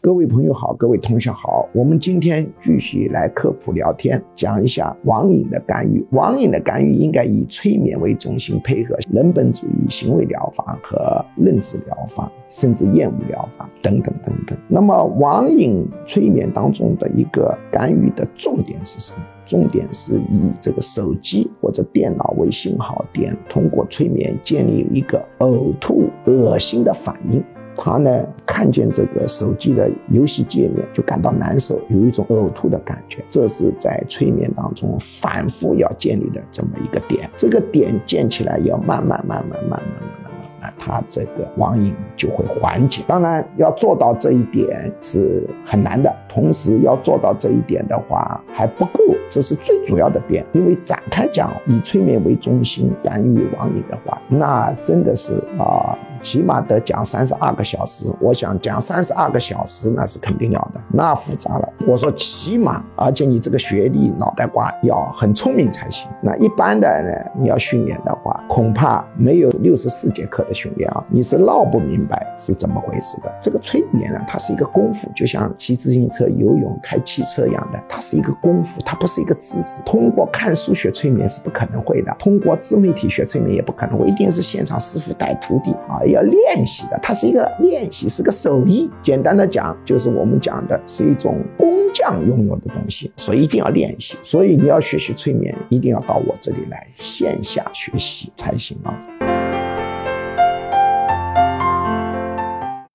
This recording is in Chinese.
各位朋友好，各位同学好，我们今天继续来科普聊天，讲一下网瘾的干预。网瘾的干预应该以催眠为中心，配合人本主义行为疗法和认知疗法，甚至厌恶疗法等等等等。那么，网瘾催眠当中的一个干预的重点是什么？重点是以这个手机或者电脑为信号点，通过催眠建立一个呕吐、恶心的反应。他呢看见这个手机的游戏界面就感到难受，有一种呕吐的感觉，这是在催眠当中反复要建立的这么一个点。这个点建起来要慢慢慢慢慢慢慢慢慢，他这个网瘾就会缓解。当然要做到这一点是很难的，同时要做到这一点的话还不够，这是最主要的点。因为展开讲以催眠为中心干预网瘾的话，那真的是啊。起码得讲三十二个小时，我想讲三十二个小时那是肯定要的，那复杂了。我说起码，而且你这个学历脑袋瓜要很聪明才行。那一般的呢，你要训练的话，恐怕没有六十四节课的训练啊，你是闹不明白是怎么回事的。这个催眠呢，它是一个功夫，就像骑自行车、游泳、开汽车一样的，它是一个功夫，它不是一个知识。通过看书学催眠是不可能会的，通过自媒体学催眠也不可能，我一定是现场师傅带徒弟啊。要练习的，它是一个练习，是个手艺。简单的讲，就是我们讲的是一种工匠拥有的东西，所以一定要练习。所以你要学习催眠，一定要到我这里来线下学习才行啊。